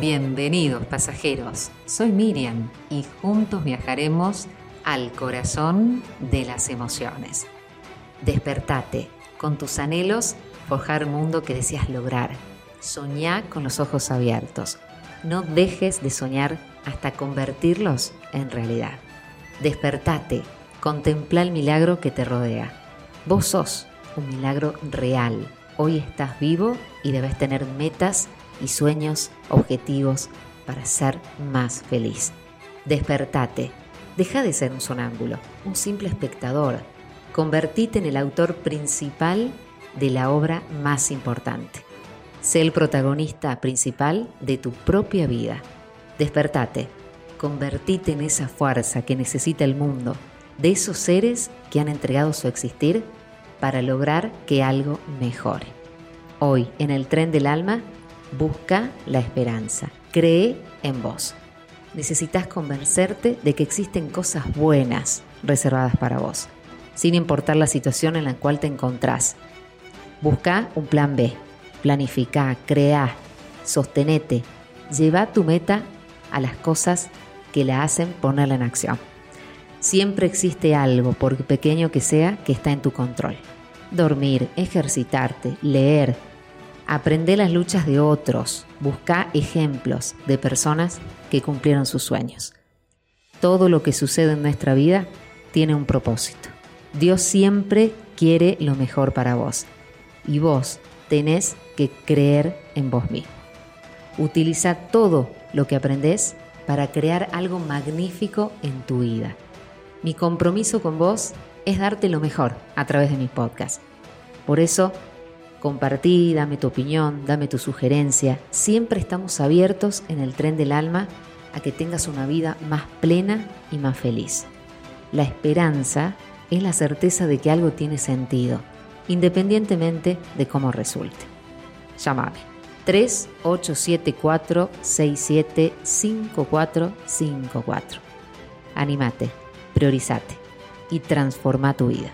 Bienvenidos pasajeros, soy Miriam y juntos viajaremos al corazón de las emociones. Despertate con tus anhelos, forjar mundo que deseas lograr. Soñá con los ojos abiertos. No dejes de soñar hasta convertirlos en realidad. Despertate, contempla el milagro que te rodea. Vos sos un milagro real. Hoy estás vivo y debes tener metas y sueños, objetivos para ser más feliz. Despertate, deja de ser un sonámbulo, un simple espectador. Convertite en el autor principal de la obra más importante. Sé el protagonista principal de tu propia vida. Despertate, convertite en esa fuerza que necesita el mundo, de esos seres que han entregado su existir para lograr que algo mejore. Hoy, en el tren del alma, busca la esperanza, cree en vos. Necesitas convencerte de que existen cosas buenas reservadas para vos, sin importar la situación en la cual te encontrás. Busca un plan B, planifica, crea, sostenete, lleva tu meta a las cosas que la hacen ponerla en acción. Siempre existe algo, por pequeño que sea, que está en tu control. Dormir, ejercitarte, leer, aprender las luchas de otros, busca ejemplos de personas que cumplieron sus sueños. Todo lo que sucede en nuestra vida tiene un propósito. Dios siempre quiere lo mejor para vos y vos tenés que creer en vos mismo. Utiliza todo lo que aprendés para crear algo magnífico en tu vida. Mi compromiso con vos es darte lo mejor a través de mi podcast. Por eso, compartí, dame tu opinión, dame tu sugerencia. Siempre estamos abiertos en el tren del alma a que tengas una vida más plena y más feliz. La esperanza es la certeza de que algo tiene sentido, independientemente de cómo resulte. Llámame 3874 675454. Anímate priorizate y transforma tu vida.